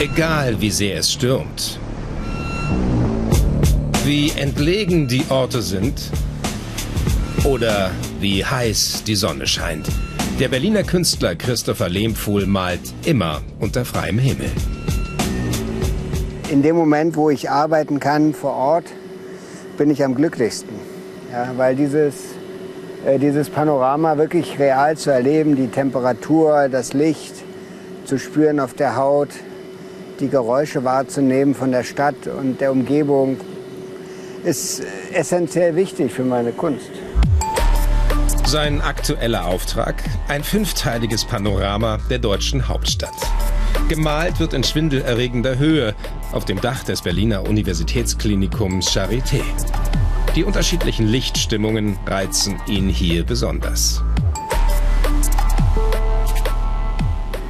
Egal wie sehr es stürmt, wie entlegen die Orte sind oder wie heiß die Sonne scheint. Der Berliner Künstler Christopher Lehmfuhl malt immer unter freiem Himmel. In dem Moment, wo ich arbeiten kann vor Ort, bin ich am glücklichsten. Ja, weil dieses, äh, dieses Panorama wirklich real zu erleben, die Temperatur, das Licht zu spüren auf der Haut, die Geräusche wahrzunehmen von der Stadt und der Umgebung, ist essentiell wichtig für meine Kunst. Sein aktueller Auftrag? Ein fünfteiliges Panorama der deutschen Hauptstadt. Gemalt wird in schwindelerregender Höhe auf dem Dach des Berliner Universitätsklinikums Charité. Die unterschiedlichen Lichtstimmungen reizen ihn hier besonders.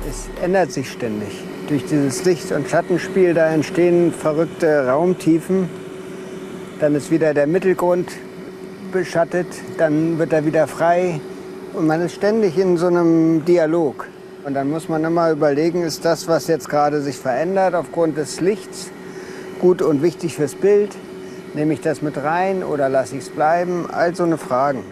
Es ändert sich ständig. Durch dieses Licht- und Schattenspiel, da entstehen verrückte Raumtiefen. Dann ist wieder der Mittelgrund beschattet, dann wird er wieder frei. Und man ist ständig in so einem Dialog. Und dann muss man immer überlegen, ist das, was jetzt gerade sich verändert aufgrund des Lichts, gut und wichtig fürs Bild? Nehme ich das mit rein oder lasse ich es bleiben? All so eine Fragen.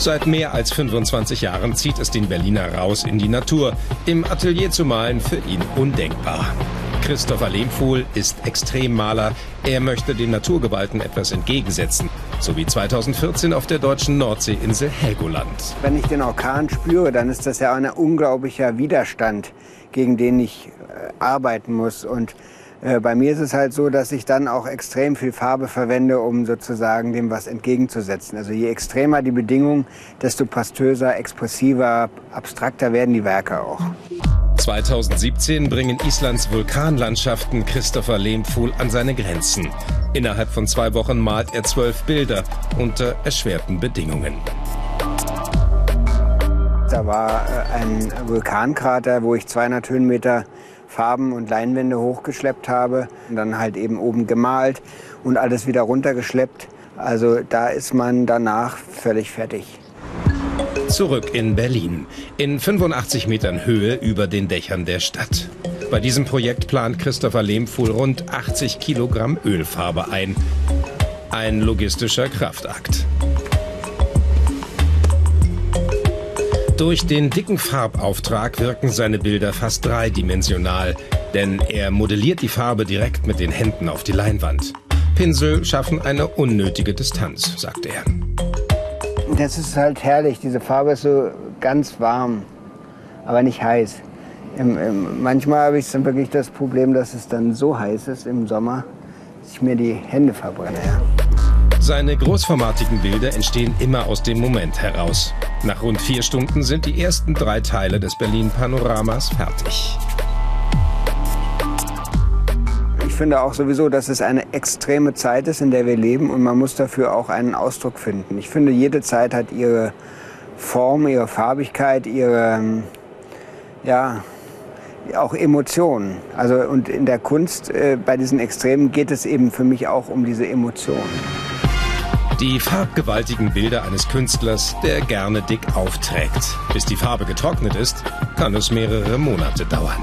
Seit mehr als 25 Jahren zieht es den Berliner raus in die Natur. Im Atelier zu malen für ihn undenkbar. Christopher Lehmfuhl ist Extremmaler. Er möchte den Naturgewalten etwas entgegensetzen. So wie 2014 auf der deutschen Nordseeinsel Helgoland. Wenn ich den Orkan spüre, dann ist das ja ein unglaublicher Widerstand, gegen den ich äh, arbeiten muss. Und bei mir ist es halt so, dass ich dann auch extrem viel Farbe verwende, um sozusagen dem was entgegenzusetzen. Also je extremer die Bedingungen, desto pastöser, expressiver, abstrakter werden die Werke auch. 2017 bringen Islands Vulkanlandschaften Christopher Lehmfuhl an seine Grenzen. Innerhalb von zwei Wochen malt er zwölf Bilder unter erschwerten Bedingungen. Da war äh, ein Vulkankrater, wo ich 200 Höhenmeter Farben und Leinwände hochgeschleppt habe und dann halt eben oben gemalt und alles wieder runtergeschleppt. Also da ist man danach völlig fertig. Zurück in Berlin, in 85 Metern Höhe über den Dächern der Stadt. Bei diesem Projekt plant Christopher Lehmfuhl rund 80 Kilogramm Ölfarbe ein. Ein logistischer Kraftakt. Durch den dicken Farbauftrag wirken seine Bilder fast dreidimensional, denn er modelliert die Farbe direkt mit den Händen auf die Leinwand. Pinsel schaffen eine unnötige Distanz, sagt er. Das ist halt herrlich. Diese Farbe ist so ganz warm, aber nicht heiß. Im, im, manchmal habe ich dann wirklich das Problem, dass es dann so heiß ist im Sommer, dass ich mir die Hände verbrenne. Seine großformatigen Bilder entstehen immer aus dem Moment heraus. Nach rund vier Stunden sind die ersten drei Teile des Berlin-Panoramas fertig. Ich finde auch sowieso, dass es eine extreme Zeit ist, in der wir leben und man muss dafür auch einen Ausdruck finden. Ich finde, jede Zeit hat ihre Form, ihre Farbigkeit, ihre, ja, auch Emotionen. Also und in der Kunst äh, bei diesen Extremen geht es eben für mich auch um diese Emotionen. Die farbgewaltigen Bilder eines Künstlers, der gerne dick aufträgt. Bis die Farbe getrocknet ist, kann es mehrere Monate dauern.